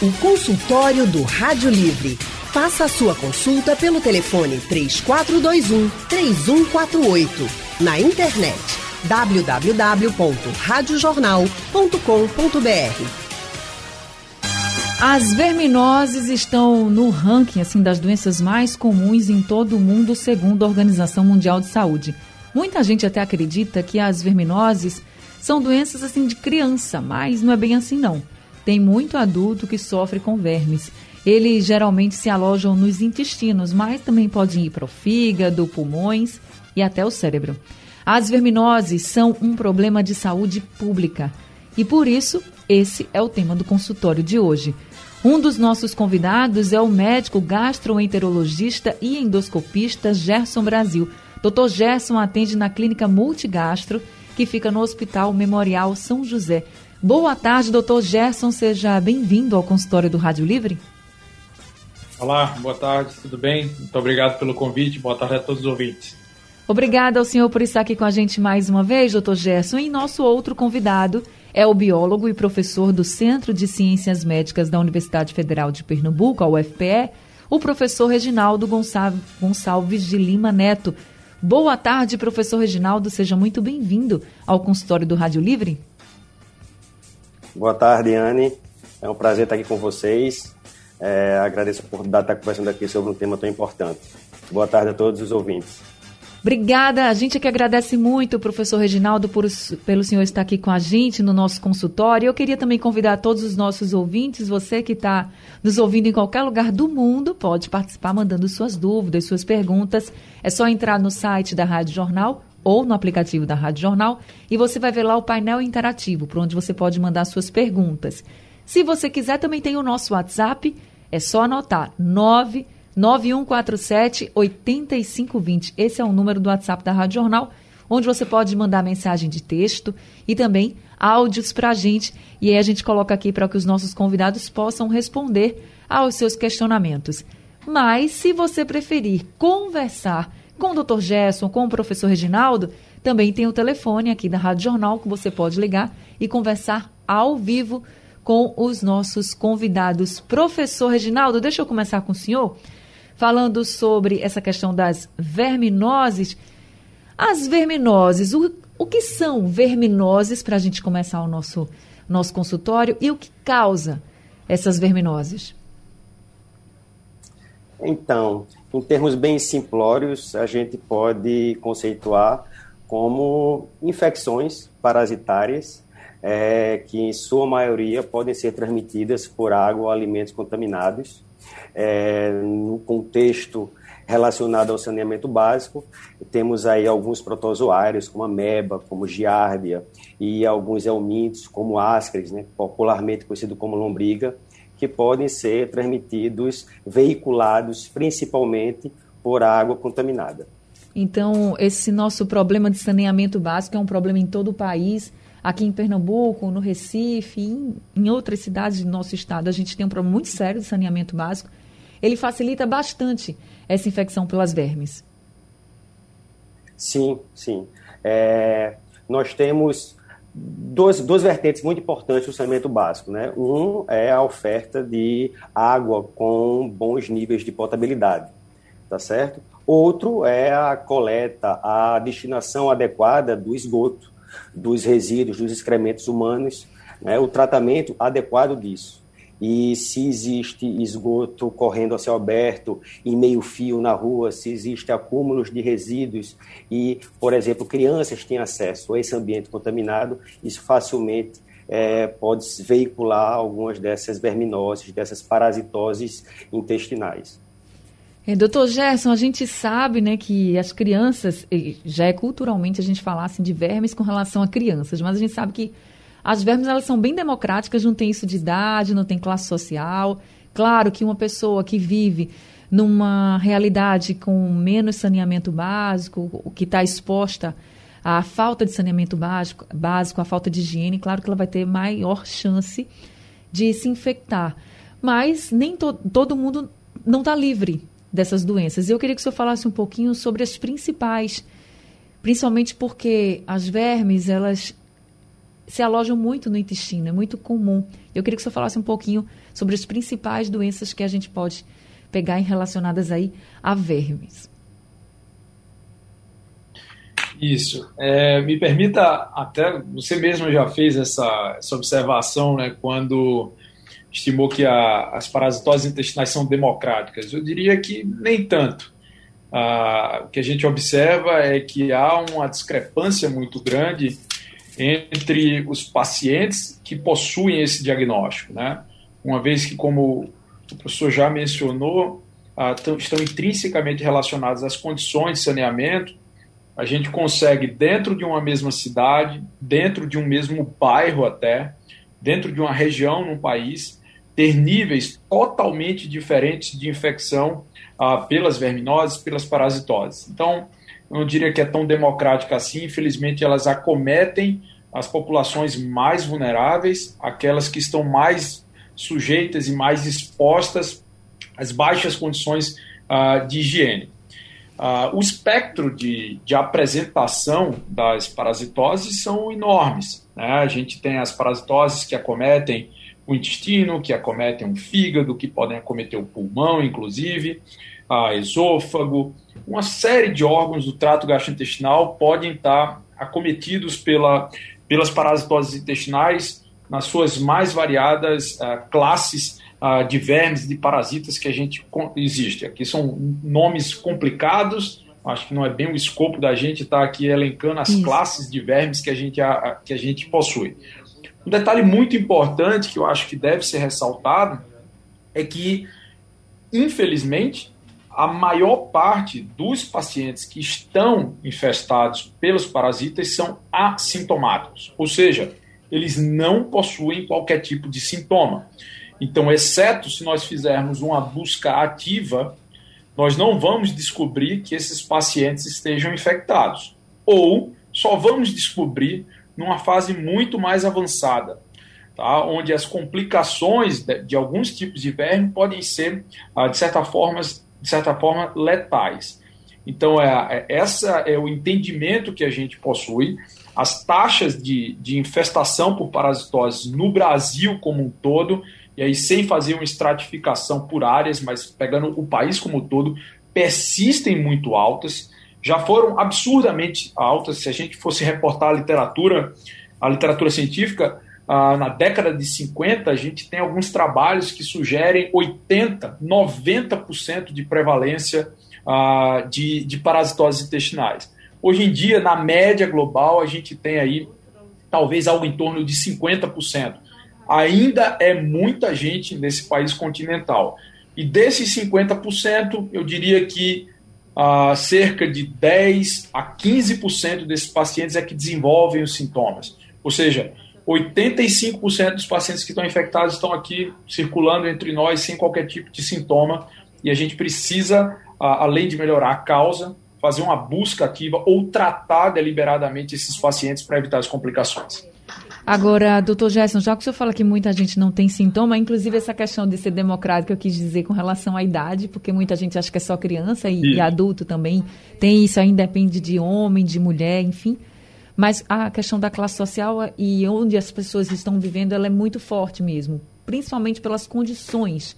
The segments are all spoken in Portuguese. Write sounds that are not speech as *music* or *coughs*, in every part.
O consultório do Rádio Livre. Faça a sua consulta pelo telefone 3421 3148. Na internet www.radiojornal.com.br. As verminoses estão no ranking assim das doenças mais comuns em todo o mundo, segundo a Organização Mundial de Saúde. Muita gente até acredita que as verminoses são doenças assim de criança, mas não é bem assim não. Tem muito adulto que sofre com vermes. Eles geralmente se alojam nos intestinos, mas também podem ir para o fígado, pulmões e até o cérebro. As verminoses são um problema de saúde pública e por isso esse é o tema do consultório de hoje. Um dos nossos convidados é o médico gastroenterologista e endoscopista Gerson Brasil. Dr. Gerson atende na clínica Multigastro, que fica no Hospital Memorial São José. Boa tarde, doutor Gerson. Seja bem-vindo ao consultório do Rádio Livre. Olá, boa tarde, tudo bem? Muito obrigado pelo convite. Boa tarde a todos os ouvintes. Obrigada ao senhor por estar aqui com a gente mais uma vez, doutor Gerson. E nosso outro convidado é o biólogo e professor do Centro de Ciências Médicas da Universidade Federal de Pernambuco, a UFPE, o professor Reginaldo Gonçalves de Lima Neto. Boa tarde, professor Reginaldo. Seja muito bem-vindo ao consultório do Rádio Livre. Boa tarde, Anne. É um prazer estar aqui com vocês. É, agradeço de estar conversando aqui sobre um tema tão importante. Boa tarde a todos os ouvintes. Obrigada. A gente é que agradece muito, professor Reginaldo, por, pelo senhor estar aqui com a gente no nosso consultório. Eu queria também convidar todos os nossos ouvintes, você que está nos ouvindo em qualquer lugar do mundo, pode participar mandando suas dúvidas, suas perguntas. É só entrar no site da Rádio Jornal ou no aplicativo da Rádio Jornal e você vai ver lá o painel interativo, por onde você pode mandar suas perguntas. Se você quiser, também tem o nosso WhatsApp, é só anotar 9 9147 8520. Esse é o número do WhatsApp da Rádio Jornal, onde você pode mandar mensagem de texto e também áudios para a gente. E aí a gente coloca aqui para que os nossos convidados possam responder aos seus questionamentos. Mas, se você preferir conversar com o Dr. Gerson, com o professor Reginaldo, também tem o telefone aqui da Rádio Jornal que você pode ligar e conversar ao vivo com os nossos convidados. Professor Reginaldo, deixa eu começar com o senhor falando sobre essa questão das verminoses. As verminoses, o, o que são verminoses para a gente começar o nosso, nosso consultório e o que causa essas verminoses? Então, em termos bem simplórios, a gente pode conceituar como infecções parasitárias é, que, em sua maioria, podem ser transmitidas por água ou alimentos contaminados é, no contexto relacionado ao saneamento básico. Temos aí alguns protozoários, como a meba, como giardia, e alguns helmintos, como ascaris, né, popularmente conhecido como lombriga, que podem ser transmitidos, veiculados principalmente por água contaminada. Então, esse nosso problema de saneamento básico é um problema em todo o país. Aqui em Pernambuco, no Recife, em, em outras cidades do nosso estado, a gente tem um problema muito sério de saneamento básico ele facilita bastante essa infecção pelas vermes. Sim, sim. É, nós temos duas, duas vertentes muito importantes no saneamento básico. Né? Um é a oferta de água com bons níveis de potabilidade, tá certo? Outro é a coleta, a destinação adequada do esgoto, dos resíduos, dos excrementos humanos, né? o tratamento adequado disso e se existe esgoto correndo a céu aberto, em meio fio na rua, se existe acúmulos de resíduos e, por exemplo, crianças têm acesso a esse ambiente contaminado, isso facilmente é, pode veicular algumas dessas verminoses, dessas parasitoses intestinais. É, doutor Gerson, a gente sabe né, que as crianças, já é culturalmente a gente falar assim, de vermes com relação a crianças, mas a gente sabe que as vermes elas são bem democráticas, não tem isso de idade, não tem classe social. Claro que uma pessoa que vive numa realidade com menos saneamento básico, que está exposta à falta de saneamento básico, básico, à falta de higiene, claro que ela vai ter maior chance de se infectar. Mas nem to todo mundo não está livre dessas doenças. Eu queria que o senhor falasse um pouquinho sobre as principais, principalmente porque as vermes, elas se alojam muito no intestino, é muito comum. Eu queria que você falasse um pouquinho sobre as principais doenças que a gente pode pegar em relacionadas aí a vermes. Isso. É, me permita, até você mesmo já fez essa, essa observação, né, quando estimou que a, as parasitoses intestinais são democráticas. Eu diria que nem tanto. Ah, o que a gente observa é que há uma discrepância muito grande entre os pacientes que possuem esse diagnóstico, né? Uma vez que, como o professor já mencionou, estão intrinsecamente relacionados às condições de saneamento, a gente consegue, dentro de uma mesma cidade, dentro de um mesmo bairro até, dentro de uma região num país, ter níveis totalmente diferentes de infecção ah, pelas verminoses, pelas parasitoses. Então, eu não diria que é tão democrática assim, infelizmente elas acometem as populações mais vulneráveis, aquelas que estão mais sujeitas e mais expostas às baixas condições ah, de higiene. Uh, o espectro de, de apresentação das parasitoses são enormes. Né? A gente tem as parasitoses que acometem o intestino, que acometem o fígado, que podem acometer o pulmão, inclusive, a esôfago. Uma série de órgãos do trato gastrointestinal podem estar acometidos pela, pelas parasitoses intestinais nas suas mais variadas uh, classes uh, de vermes, de parasitas que a gente existe. Aqui são nomes complicados, acho que não é bem o escopo da gente estar tá aqui elencando as Isso. classes de vermes que a, gente, a, que a gente possui. Um detalhe muito importante que eu acho que deve ser ressaltado é que, infelizmente, a maior parte dos pacientes que estão infestados pelos parasitas são assintomáticos, ou seja, eles não possuem qualquer tipo de sintoma. Então, exceto se nós fizermos uma busca ativa, nós não vamos descobrir que esses pacientes estejam infectados. Ou só vamos descobrir numa fase muito mais avançada, tá? onde as complicações de, de alguns tipos de verme podem ser, ah, de, certa forma, de certa forma, letais. Então, é, é, essa é o entendimento que a gente possui. As taxas de, de infestação por parasitose no Brasil como um todo e aí sem fazer uma estratificação por áreas, mas pegando o país como um todo, persistem muito altas, já foram absurdamente altas. Se a gente fosse reportar a literatura, a literatura científica, ah, na década de 50, a gente tem alguns trabalhos que sugerem 80%, 90% de prevalência ah, de, de parasitoses intestinais. Hoje em dia, na média global, a gente tem aí talvez algo em torno de 50% ainda é muita gente nesse país continental. E desses 50%, eu diria que ah, cerca de 10 a 15% desses pacientes é que desenvolvem os sintomas. Ou seja, 85% dos pacientes que estão infectados estão aqui circulando entre nós sem qualquer tipo de sintoma. E a gente precisa, além de melhorar a causa, fazer uma busca ativa ou tratar deliberadamente esses pacientes para evitar as complicações. Agora, doutor Gerson, já que o senhor fala que muita gente não tem sintoma, inclusive essa questão de ser democrático, eu quis dizer com relação à idade, porque muita gente acha que é só criança e, e adulto também. Tem isso, aí depende de homem, de mulher, enfim. Mas a questão da classe social e onde as pessoas estão vivendo, ela é muito forte mesmo, principalmente pelas condições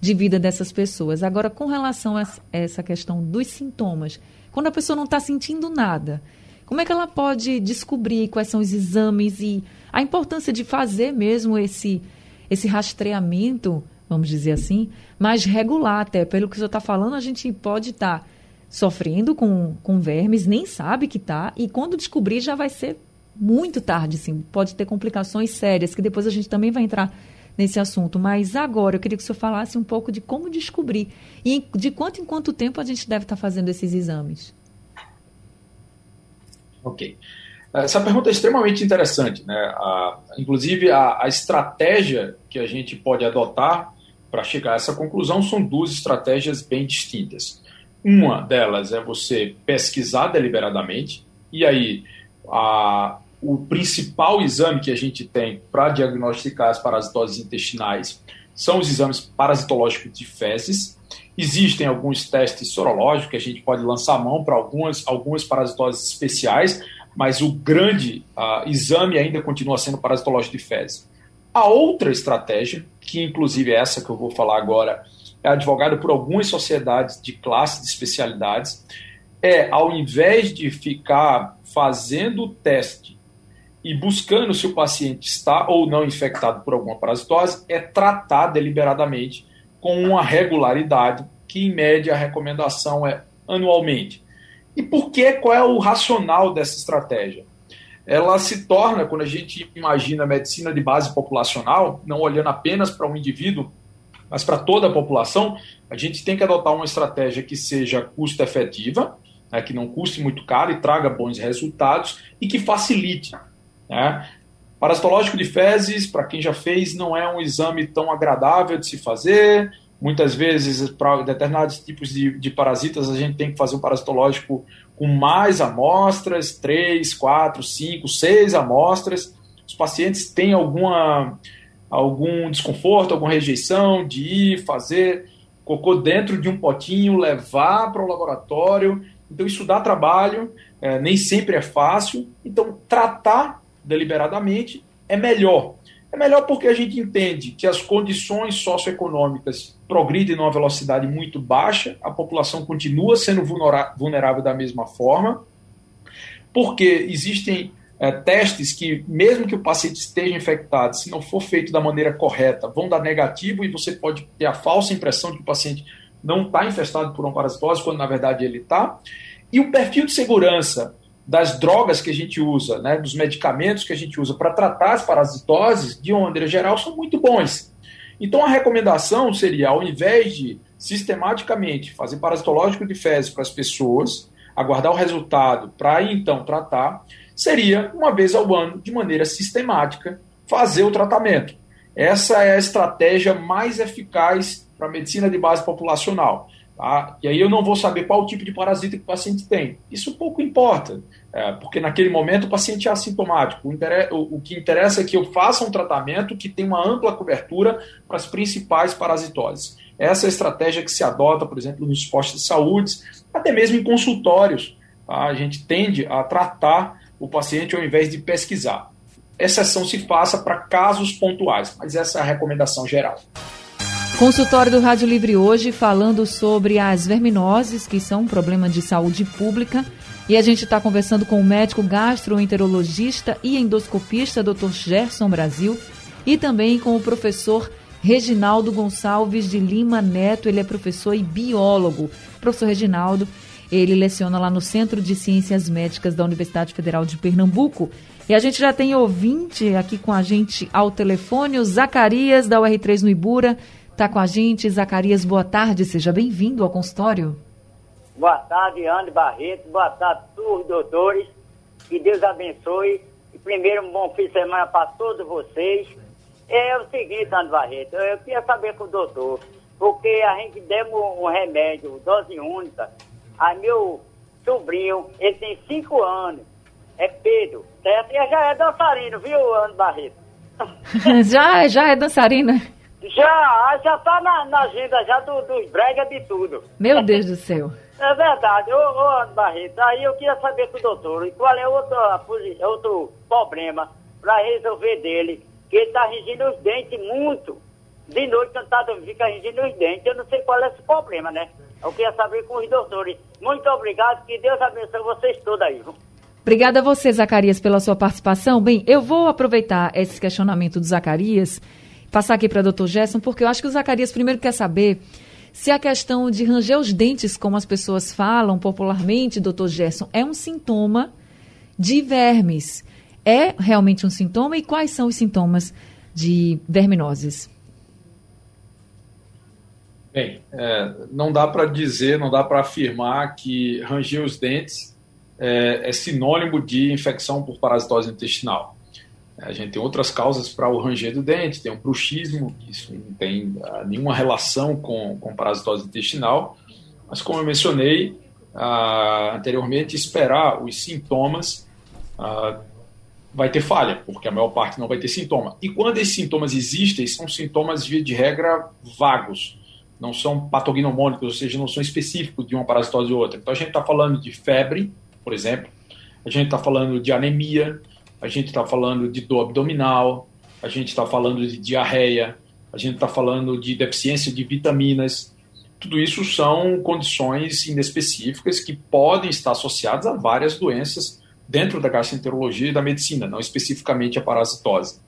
de vida dessas pessoas. Agora, com relação a essa questão dos sintomas, quando a pessoa não está sentindo nada, como é que ela pode descobrir quais são os exames e a importância de fazer mesmo esse, esse rastreamento, vamos dizer assim, mais regular até. Pelo que o senhor está falando, a gente pode estar tá sofrendo com, com vermes, nem sabe que está, e quando descobrir já vai ser muito tarde, sim. Pode ter complicações sérias, que depois a gente também vai entrar nesse assunto. Mas agora eu queria que o senhor falasse um pouco de como descobrir e de quanto em quanto tempo a gente deve estar fazendo esses exames. Ok. Essa pergunta é extremamente interessante. Né? A, inclusive, a, a estratégia que a gente pode adotar para chegar a essa conclusão são duas estratégias bem distintas. Uma delas é você pesquisar deliberadamente, e aí a, o principal exame que a gente tem para diagnosticar as parasitoses intestinais são os exames parasitológicos de fezes. Existem alguns testes sorológicos que a gente pode lançar mão para algumas, algumas parasitoses especiais, mas o grande exame ainda continua sendo parasitológico de fezes. A outra estratégia, que inclusive é essa que eu vou falar agora, é advogada por algumas sociedades de classe de especialidades, é ao invés de ficar fazendo o teste e buscando se o paciente está ou não infectado por alguma parasitose, é tratar deliberadamente com uma regularidade, que em média a recomendação é anualmente. E por que? Qual é o racional dessa estratégia? Ela se torna, quando a gente imagina a medicina de base populacional, não olhando apenas para um indivíduo, mas para toda a população, a gente tem que adotar uma estratégia que seja custo-efetiva, né, que não custe muito caro e traga bons resultados e que facilite. Né? Parasitológico de fezes, para quem já fez, não é um exame tão agradável de se fazer, Muitas vezes, para determinados tipos de, de, parasitas, a gente tem que fazer um parasitológico com mais amostras, três, quatro, cinco, seis amostras. Os pacientes têm alguma, algum desconforto, alguma rejeição de ir fazer cocô dentro de um potinho, levar para o laboratório. Então, isso dá trabalho, é, nem sempre é fácil. Então, tratar deliberadamente é melhor. É melhor porque a gente entende que as condições socioeconômicas progridem numa velocidade muito baixa, a população continua sendo vulnerável da mesma forma, porque existem é, testes que, mesmo que o paciente esteja infectado, se não for feito da maneira correta, vão dar negativo e você pode ter a falsa impressão de que o paciente não está infestado por uma parasitose, quando na verdade ele está. E o perfil de segurança das drogas que a gente usa, né, dos medicamentos que a gente usa para tratar as parasitoses, de uma maneira geral, são muito bons. Então a recomendação seria, ao invés de sistematicamente fazer parasitológico de fezes para as pessoas, aguardar o resultado para então tratar, seria, uma vez ao ano, de maneira sistemática, fazer o tratamento. Essa é a estratégia mais eficaz para a medicina de base populacional. Tá? E aí eu não vou saber qual tipo de parasita que o paciente tem. Isso pouco importa, é, porque naquele momento o paciente é assintomático. O, o, que interessa é que eu faça um tratamento que tenha uma ampla cobertura para as principais parasitoses. Essa é a estratégia que se adota, por exemplo, nos postos de saúde, até mesmo em consultórios. Tá? A gente tende a tratar o paciente ao invés de pesquisar. Exceção se faça para casos pontuais, mas essa é a recomendação geral. Consultório do Rádio Livre hoje falando sobre as verminoses, que são um problema de saúde pública. E a gente está conversando com o médico gastroenterologista e endoscopista Dr. Gerson Brasil e também com o professor Reginaldo Gonçalves de Lima Neto. Ele é professor e biólogo. Professor Reginaldo, ele leciona lá no Centro de Ciências Médicas da Universidade Federal de Pernambuco. E a gente já tem ouvinte aqui com a gente ao telefone, o Zacarias da UR3 no Ibura. Está com a gente, Zacarias, boa tarde, seja bem-vindo ao consultório. Boa tarde, Andy Barreto, boa tarde todos os doutores, que Deus abençoe. E primeiro, um bom fim de semana para todos vocês. É o seguinte, Andy Barreto, eu queria saber com o doutor, porque a gente deu um remédio, dose única, a meu sobrinho, ele tem cinco anos, é Pedro, certo? E já é dançarino, viu, Andy Barreto? *laughs* já, já é dançarino? Já, já tá na, na agenda já do, dos brega de tudo. Meu Deus do céu. É verdade, ô, ô Barreto, aí eu queria saber com o doutor, qual é outro, outro problema para resolver dele, que ele tá ringindo os dentes muito. De noite quando tá fica ringindo os dentes, eu não sei qual é esse problema, né? Eu queria saber com os doutores. Muito obrigado, que Deus abençoe vocês todos aí. Obrigada a você, Zacarias, pela sua participação. Bem, eu vou aproveitar esse questionamento do Zacarias passar aqui para o doutor Gerson, porque eu acho que o Zacarias primeiro quer saber se a questão de ranger os dentes, como as pessoas falam popularmente, doutor Gerson, é um sintoma de vermes. É realmente um sintoma e quais são os sintomas de verminoses? Bem, é, não dá para dizer, não dá para afirmar que ranger os dentes é, é sinônimo de infecção por parasitose intestinal. A gente tem outras causas para o ranger do dente, tem o bruxismo, isso não tem uh, nenhuma relação com, com parasitose intestinal, mas como eu mencionei uh, anteriormente, esperar os sintomas uh, vai ter falha, porque a maior parte não vai ter sintoma. E quando esses sintomas existem, são sintomas, via de regra, vagos, não são patognomônicos, ou seja, não são específicos de uma parasitose ou outra. Então a gente está falando de febre, por exemplo, a gente está falando de anemia, a gente está falando de dor abdominal, a gente está falando de diarreia, a gente está falando de deficiência de vitaminas. Tudo isso são condições inespecíficas que podem estar associadas a várias doenças dentro da gastroenterologia e da medicina, não especificamente a parasitose.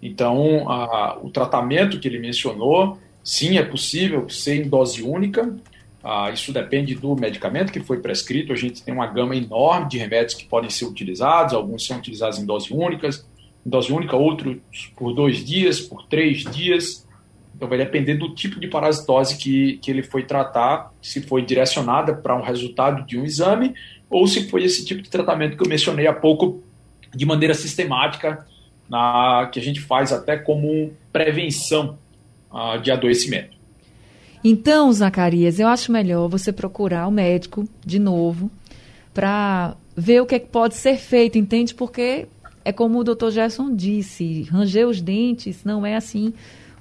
Então, a, o tratamento que ele mencionou, sim, é possível ser em dose única. Ah, isso depende do medicamento que foi prescrito. A gente tem uma gama enorme de remédios que podem ser utilizados. Alguns são utilizados em dose únicas, em dose única, outros por dois dias, por três dias. Então, vai depender do tipo de parasitose que, que ele foi tratar, se foi direcionada para um resultado de um exame ou se foi esse tipo de tratamento que eu mencionei há pouco, de maneira sistemática, na, que a gente faz até como prevenção uh, de adoecimento. Então, Zacarias, eu acho melhor você procurar o médico de novo para ver o que, é que pode ser feito, entende? Porque é como o doutor Gerson disse, ranger os dentes não é assim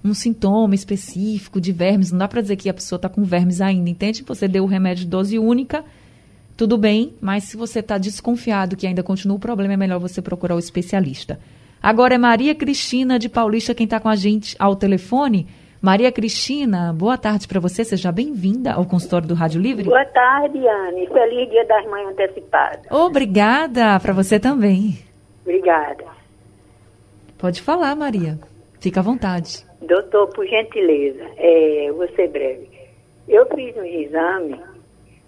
um sintoma específico de vermes. Não dá para dizer que a pessoa está com vermes ainda, entende? Você deu o remédio de dose única tudo bem, mas se você está desconfiado que ainda continua o problema, é melhor você procurar o especialista. Agora é Maria Cristina de Paulista quem está com a gente ao telefone. Maria Cristina, boa tarde para você, seja bem-vinda ao consultório do Rádio Livre. Boa tarde, Anne. Feliz Dia das Mães antecipado. Obrigada, para você também. Obrigada. Pode falar, Maria. Fica à vontade. Doutor, por gentileza, é, vou ser breve. Eu fiz um exame,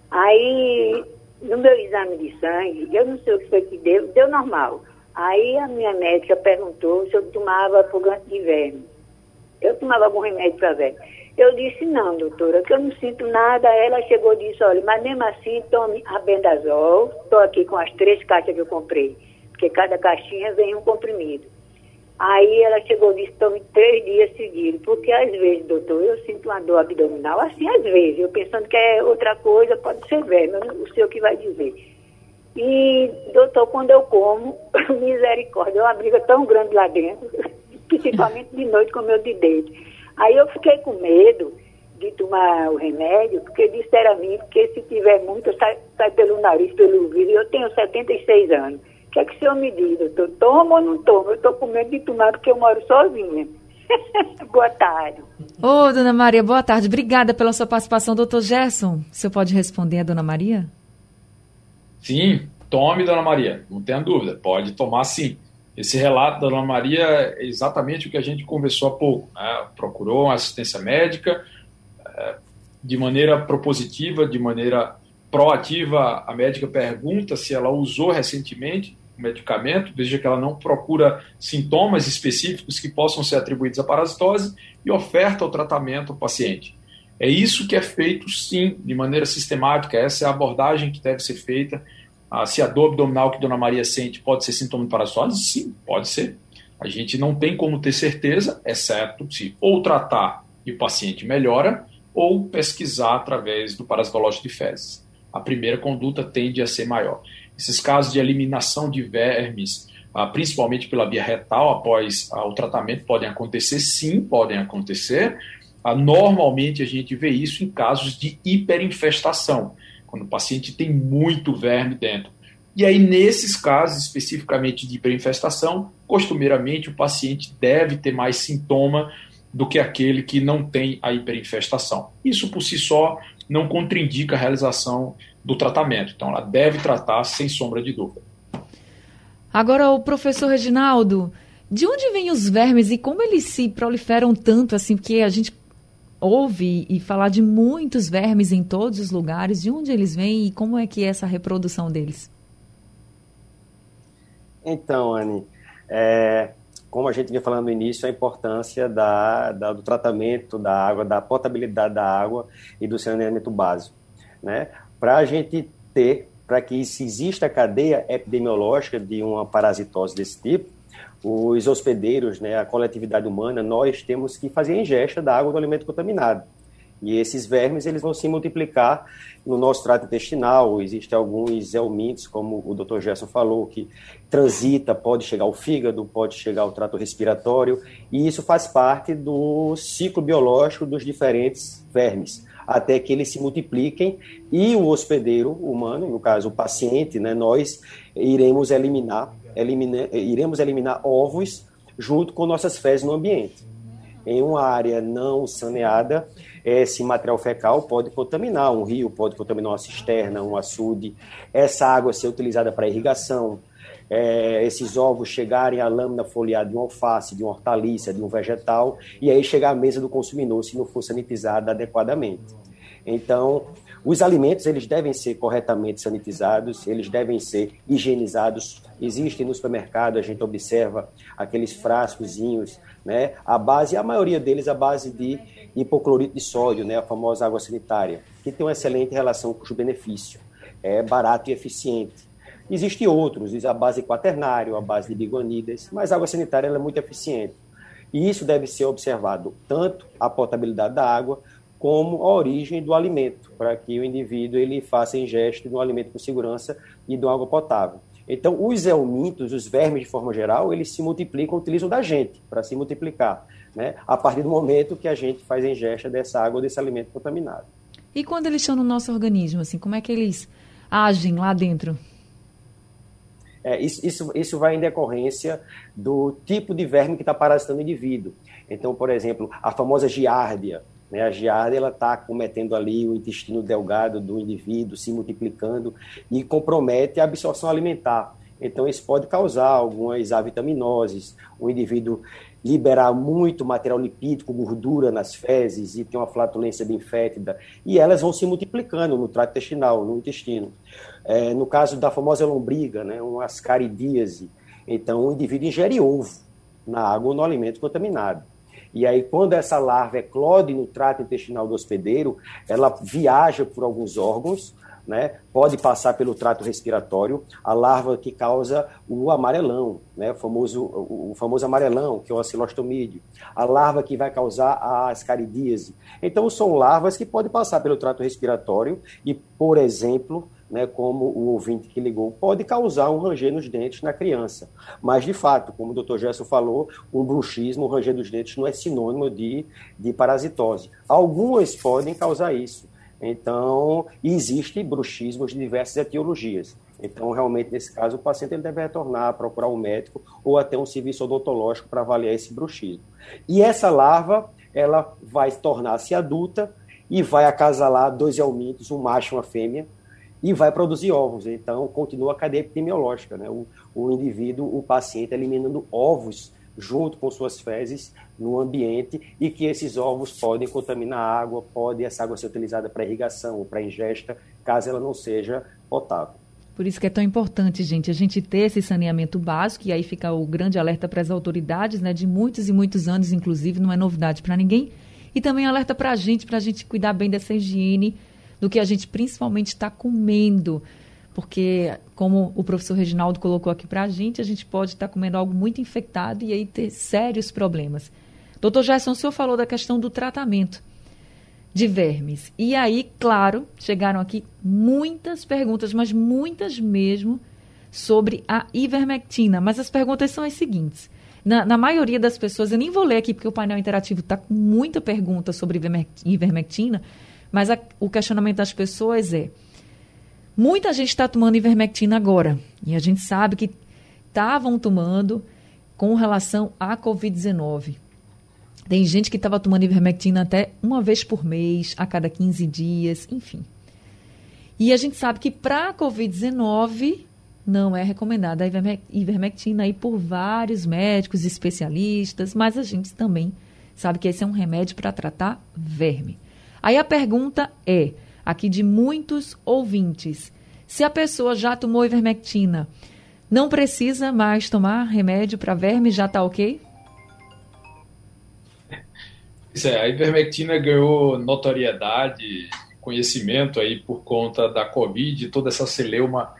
aí no meu exame de sangue, eu não sei o que foi que deu, deu normal. Aí a minha médica perguntou se eu tomava purgante de verme. Eu tomava algum remédio para verme. Eu disse, não, doutora, que eu não sinto nada. Ela chegou e disse, olha, mas mesmo assim, tome a bendazol. Estou aqui com as três caixas que eu comprei, porque cada caixinha vem um comprimido. Aí ela chegou e disse, tome três dias seguidos, porque às vezes, doutor, eu sinto uma dor abdominal, assim às vezes, eu pensando que é outra coisa, pode ser verme, o senhor que vai dizer. E, doutor, quando eu como, *coughs* misericórdia, é uma briga tão grande lá dentro, principalmente de noite com o meu de dente. Aí eu fiquei com medo de tomar o remédio, porque disseram a mim que se tiver muito, sai, sai pelo nariz, pelo ouvido, e eu tenho 76 anos que é que o senhor me diz, doutor? Toma ou não toma? Eu estou com medo de tomar porque eu moro sozinha. *laughs* boa tarde. Ô, dona Maria, boa tarde. Obrigada pela sua participação. Doutor Gerson, o senhor pode responder a dona Maria? Sim, tome, dona Maria. Não tenha dúvida. Pode tomar sim. Esse relato da dona Maria é exatamente o que a gente conversou há pouco. Né? Procurou uma assistência médica é, de maneira propositiva, de maneira proativa. A médica pergunta se ela usou recentemente medicamento, veja que ela não procura sintomas específicos que possam ser atribuídos à parasitose e oferta o tratamento ao paciente. É isso que é feito, sim, de maneira sistemática. Essa é a abordagem que deve ser feita. Ah, se a dor abdominal que Dona Maria sente pode ser sintoma de parasitose? Sim, pode ser. A gente não tem como ter certeza, exceto se ou tratar e o paciente melhora, ou pesquisar através do parasitológico de fezes. A primeira conduta tende a ser maior. Esses casos de eliminação de vermes, ah, principalmente pela via retal após ah, o tratamento, podem acontecer, sim, podem acontecer. Ah, normalmente a gente vê isso em casos de hiperinfestação, quando o paciente tem muito verme dentro. E aí, nesses casos especificamente de hiperinfestação, costumeiramente o paciente deve ter mais sintoma do que aquele que não tem a hiperinfestação. Isso por si só não contraindica a realização do tratamento. Então, ela deve tratar sem sombra de dúvida. Agora, o professor Reginaldo, de onde vêm os vermes e como eles se proliferam tanto assim? Porque a gente ouve e falar de muitos vermes em todos os lugares. De onde eles vêm e como é que é essa reprodução deles? Então, Anne, é, como a gente vinha falando no início, a importância da, da, do tratamento da água, da potabilidade da água e do saneamento básico. Né? para a gente ter, para que se exista a cadeia epidemiológica de uma parasitose desse tipo, os hospedeiros, né, a coletividade humana, nós temos que fazer a ingesta da água do alimento contaminado. E esses vermes eles vão se multiplicar no nosso trato intestinal. Existem alguns helmintos, como o Dr. Gerson falou, que transita, pode chegar ao fígado, pode chegar ao trato respiratório, e isso faz parte do ciclo biológico dos diferentes vermes. Até que eles se multipliquem e o hospedeiro humano, no caso o paciente, né, nós iremos eliminar, elimina, iremos eliminar ovos junto com nossas fezes no ambiente. Em uma área não saneada, esse material fecal pode contaminar um rio, pode contaminar uma cisterna, um açude. Essa água ser utilizada para irrigação, é, esses ovos chegarem à lâmina foliar de um alface, de uma hortaliça, de um vegetal, e aí chegar à mesa do consumidor se não for sanitizado adequadamente. Então, os alimentos eles devem ser corretamente sanitizados, eles devem ser higienizados. Existem no supermercado, a gente observa aqueles frascozinhos, né? A base, a maioria deles a base de hipoclorito de sódio, né? A famosa água sanitária, que tem uma excelente relação custo-benefício, é barato e eficiente. Existem outros, a base quaternário, a base de biguanidas, mas a água sanitária é muito eficiente. E isso deve ser observado tanto a potabilidade da água como a origem do alimento, para que o indivíduo ele faça ingesta de um alimento com segurança e de uma água potável. Então, os eumintos, os vermes de forma geral, eles se multiplicam, utilizam da gente para se multiplicar, né? a partir do momento que a gente faz a ingesta dessa água, desse alimento contaminado. E quando eles estão no nosso organismo, assim, como é que eles agem lá dentro? É, isso, isso, isso vai em decorrência do tipo de verme que está parasitando o indivíduo. Então, por exemplo, a famosa giardia. Né? A giardia está cometendo ali o intestino delgado do indivíduo, se multiplicando e compromete a absorção alimentar. Então, isso pode causar algumas avitaminoses, o indivíduo liberar muito material lipídico, gordura nas fezes e ter uma flatulência bem fétida, e elas vão se multiplicando no trato intestinal, no intestino. É, no caso da famosa lombriga, né, uma ascaridíase, então o indivíduo ingere ovo na água ou no alimento contaminado. E aí, quando essa larva eclode no trato intestinal do hospedeiro, ela viaja por alguns órgãos, né? Pode passar pelo trato respiratório, a larva que causa o amarelão, né? o, famoso, o, famoso amarelão, que é o acilostomídeo, a larva que vai causar a ascaridíase. Então, são larvas que podem passar pelo trato respiratório e, por exemplo, né, como o ouvinte que ligou, pode causar um ranger nos dentes na criança. Mas, de fato, como o Dr. Gerson falou, o bruxismo, o ranger dos dentes, não é sinônimo de, de parasitose. Algumas podem causar isso. Então, existe bruxismo de diversas etiologias. Então, realmente, nesse caso, o paciente ele deve retornar, procurar um médico ou até um serviço odontológico para avaliar esse bruxismo. E essa larva, ela vai tornar-se adulta e vai acasalar dois elmintos, um macho e uma fêmea, e vai produzir ovos. Então, continua a cadeia epidemiológica, né? O, o indivíduo, o paciente, eliminando ovos junto com suas fezes no ambiente e que esses ovos podem contaminar a água, pode essa água ser utilizada para irrigação ou para ingesta, caso ela não seja potável. Por isso que é tão importante, gente, a gente ter esse saneamento básico, e aí fica o grande alerta para as autoridades, né, de muitos e muitos anos, inclusive, não é novidade para ninguém, e também alerta para a gente, para a gente cuidar bem dessa higiene, do que a gente principalmente está comendo porque, como o professor Reginaldo colocou aqui para a gente, a gente pode estar tá comendo algo muito infectado e aí ter sérios problemas. Doutor Gerson, o senhor falou da questão do tratamento de vermes. E aí, claro, chegaram aqui muitas perguntas, mas muitas mesmo, sobre a ivermectina. Mas as perguntas são as seguintes. Na, na maioria das pessoas, eu nem vou ler aqui porque o painel interativo está com muita pergunta sobre ivermectina, mas a, o questionamento das pessoas é Muita gente está tomando ivermectina agora. E a gente sabe que estavam tomando com relação à Covid-19. Tem gente que estava tomando ivermectina até uma vez por mês, a cada 15 dias, enfim. E a gente sabe que para a Covid-19 não é recomendada a ivermectina aí por vários médicos especialistas, mas a gente também sabe que esse é um remédio para tratar verme. Aí a pergunta é: aqui de muitos ouvintes. Se a pessoa já tomou ivermectina, não precisa mais tomar remédio para verme, já está ok? Isso é, a ivermectina ganhou notoriedade, conhecimento aí por conta da Covid, toda essa celeuma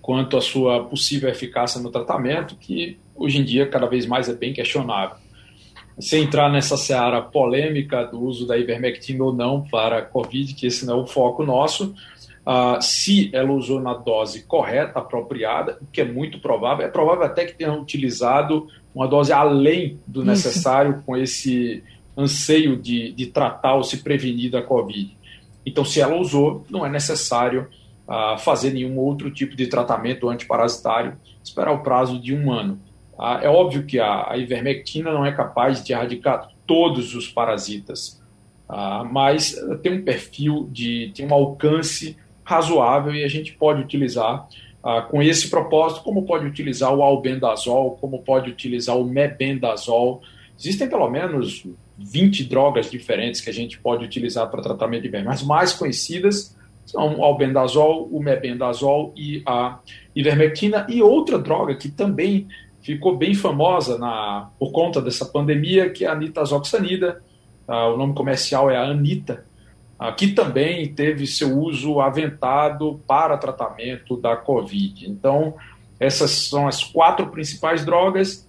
quanto à sua possível eficácia no tratamento, que hoje em dia cada vez mais é bem questionável sem entrar nessa seara polêmica do uso da ivermectina ou não para Covid, que esse não é o foco nosso, uh, se ela usou na dose correta, apropriada, o que é muito provável, é provável até que tenha utilizado uma dose além do necessário com esse anseio de, de tratar ou se prevenir da Covid. Então, se ela usou, não é necessário uh, fazer nenhum outro tipo de tratamento antiparasitário, esperar o prazo de um ano. Uh, é óbvio que a, ivermectina não é capaz de erradicar todos os parasitas, uh, mas tem um perfil de tem um alcance razoável e a gente pode utilizar com esse propósito, como pode utilizar o albendazol, como pode utilizar o mebendazol. Existem pelo menos 20 drogas diferentes que a gente pode utilizar para tratamento de verme. As mais conhecidas são o albendazol, o mebendazol e a ivermectina e outra droga que também ficou bem famosa na, por conta dessa pandemia, que é a nitazoxanida. Ah, o nome comercial é a Anita, ah, que também teve seu uso aventado para tratamento da Covid. Então, essas são as quatro principais drogas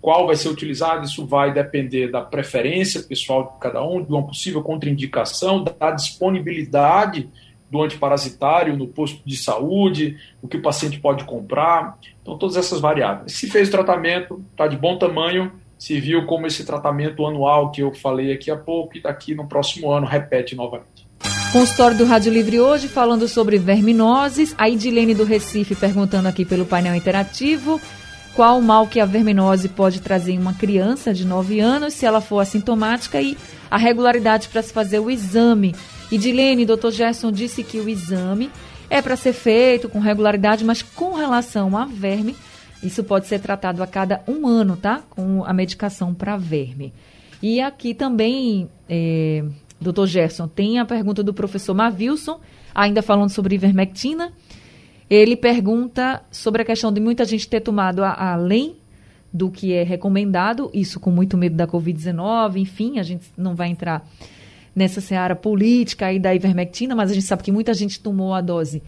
qual vai ser utilizado, isso vai depender da preferência pessoal de cada um, de uma possível contraindicação, da disponibilidade do antiparasitário no posto de saúde, o que o paciente pode comprar. Então, todas essas variáveis. Se fez o tratamento, está de bom tamanho, se viu como esse tratamento anual que eu falei aqui há pouco, e daqui no próximo ano repete novamente. Consultório do Rádio Livre hoje falando sobre verminoses. A Idilene do Recife perguntando aqui pelo painel interativo qual o mal que a verminose pode trazer em uma criança de 9 anos, se ela for assintomática, e a regularidade para se fazer o exame. E Dilene, doutor Gerson disse que o exame é para ser feito com regularidade, mas com relação a verme, isso pode ser tratado a cada um ano, tá? Com a medicação para verme. E aqui também, é, doutor Gerson, tem a pergunta do professor Mavilson, ainda falando sobre ivermectina. Ele pergunta sobre a questão de muita gente ter tomado a, além do que é recomendado, isso com muito medo da Covid-19, enfim, a gente não vai entrar nessa seara política aí da ivermectina, mas a gente sabe que muita gente tomou a dose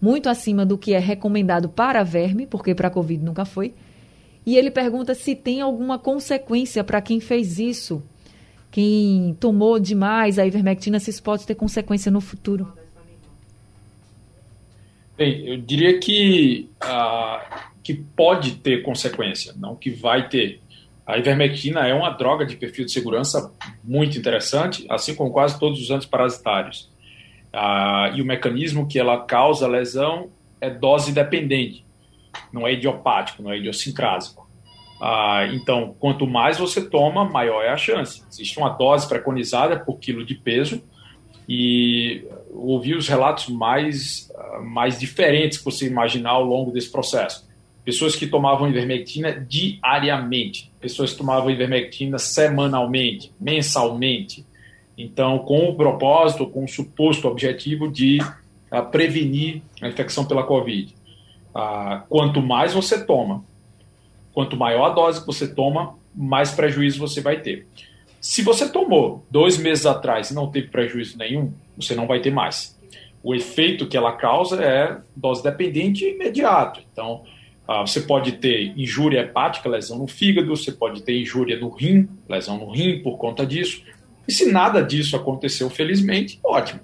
muito acima do que é recomendado para verme, porque para Covid nunca foi. E ele pergunta se tem alguma consequência para quem fez isso, quem tomou demais a ivermectina, se isso pode ter consequência no futuro. Bem, eu diria que, uh, que pode ter consequência, não que vai ter. A ivermectina é uma droga de perfil de segurança muito interessante, assim como quase todos os antiparasitários. Uh, e o mecanismo que ela causa lesão é dose dependente, não é idiopático, não é idiosincrásico. Uh, então, quanto mais você toma, maior é a chance. Existe uma dose preconizada por quilo de peso, e ouvi os relatos mais, mais diferentes que você imaginar ao longo desse processo. Pessoas que tomavam ivermectina diariamente, pessoas que tomavam ivermectina semanalmente, mensalmente. Então, com o propósito, com o suposto objetivo de uh, prevenir a infecção pela Covid. Uh, quanto mais você toma, quanto maior a dose que você toma, mais prejuízo você vai ter. Se você tomou dois meses atrás e não teve prejuízo nenhum, você não vai ter mais. O efeito que ela causa é dose dependente imediato. Então, você pode ter injúria hepática, lesão no fígado, você pode ter injúria no rim, lesão no rim por conta disso. E se nada disso aconteceu, felizmente, ótimo.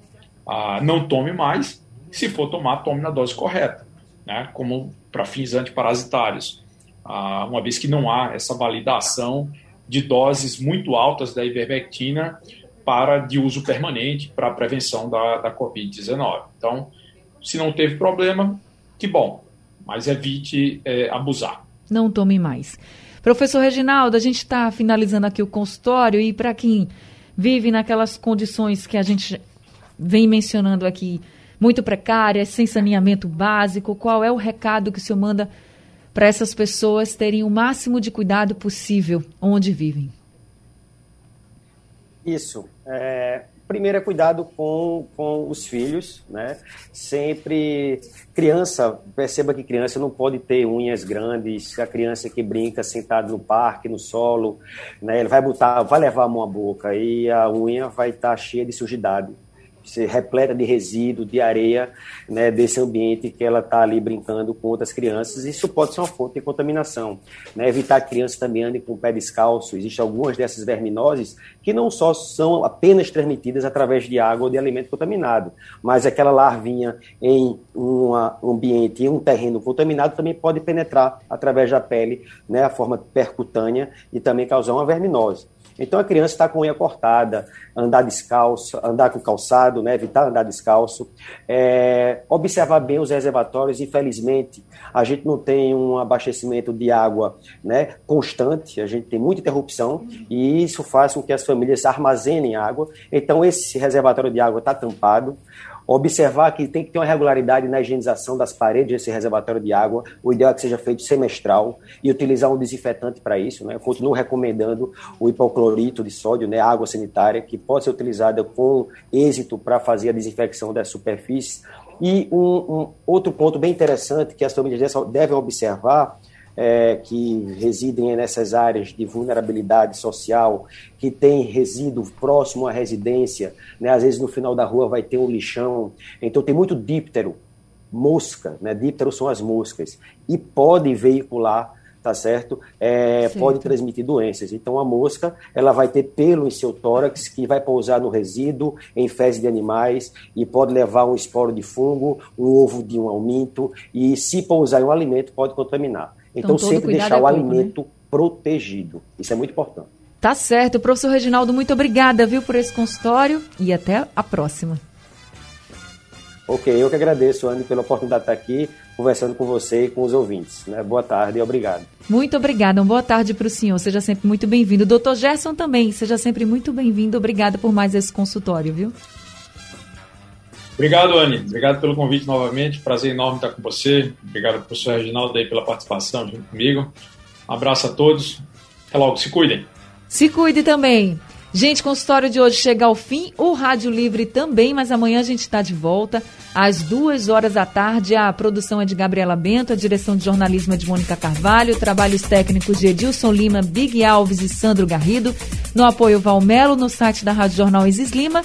Ah, não tome mais. Se for tomar, tome na dose correta, né? como para fins antiparasitários. Ah, uma vez que não há essa validação de doses muito altas da ivermectina para de uso permanente para a prevenção da, da Covid-19. Então, se não teve problema, que bom, mas evite é, abusar. Não tome mais. Professor Reginaldo, a gente está finalizando aqui o consultório e para quem vive naquelas condições que a gente vem mencionando aqui, muito precárias, sem saneamento básico, qual é o recado que o senhor manda para essas pessoas terem o máximo de cuidado possível onde vivem? Isso. É, primeiro é cuidado com, com os filhos, né? Sempre criança, perceba que criança não pode ter unhas grandes, a criança que brinca sentado no parque, no solo, né? Ele vai botar, vai levar a mão à boca e a unha vai estar tá cheia de sujidade ser repleta de resíduo, de areia, né, desse ambiente que ela está ali brincando com outras crianças. Isso pode ser uma fonte de contaminação. Né? Evitar que crianças também andem com o pé descalço. Existem algumas dessas verminoses que não só são apenas transmitidas através de água ou de alimento contaminado, mas aquela larvinha em um ambiente, em um terreno contaminado, também pode penetrar através da pele, né, a forma percutânea, e também causar uma verminose. Então a criança está com unha cortada, andar descalço, andar com calçado, né, evitar andar descalço, é, observar bem os reservatórios. Infelizmente, a gente não tem um abastecimento de água né, constante, a gente tem muita interrupção e isso faz com que as famílias armazenem água. Então esse reservatório de água está tampado observar que tem que ter uma regularidade na higienização das paredes desse reservatório de água. O ideal é que seja feito semestral e utilizar um desinfetante para isso. Né? Eu continuo recomendando o hipoclorito de sódio, né? água sanitária, que pode ser utilizada com êxito para fazer a desinfecção das superfícies. E um, um outro ponto bem interessante que as famílias devem observar é, que residem nessas áreas de vulnerabilidade social, que tem resíduo próximo à residência, né? às vezes no final da rua vai ter um lixão, então tem muito díptero, mosca, né? díptero são as moscas, e pode veicular tá certo? É, pode transmitir doenças. Então a mosca ela vai ter pelo em seu tórax que vai pousar no resíduo, em fezes de animais e pode levar um esporo de fungo, um ovo de um alminto e se pousar em um alimento pode contaminar. Então, então sempre deixar é o pouco, alimento né? protegido. Isso é muito importante. Tá certo. Professor Reginaldo, muito obrigada, viu, por esse consultório e até a próxima. Ok, eu que agradeço, Anne, pela oportunidade de estar aqui conversando com você e com os ouvintes. Né? Boa tarde e obrigado. Muito obrigada. Uma boa tarde para o senhor. Seja sempre muito bem-vindo. Doutor Gerson também, seja sempre muito bem-vindo. Obrigada por mais esse consultório, viu? Obrigado, Anne. Obrigado pelo convite novamente. Prazer enorme estar com você. Obrigado, professor Reginaldo, aí, pela participação junto comigo. Um abraço a todos. Até logo. Se cuidem. Se cuide também. Gente, consultório de hoje chega ao fim, o Rádio Livre também, mas amanhã a gente está de volta às duas horas da tarde. A produção é de Gabriela Bento, a direção de jornalismo é de Mônica Carvalho, trabalhos técnicos de Edilson Lima, Big Alves e Sandro Garrido, no apoio Valmelo, no site da Rádio Jornal Isis Lima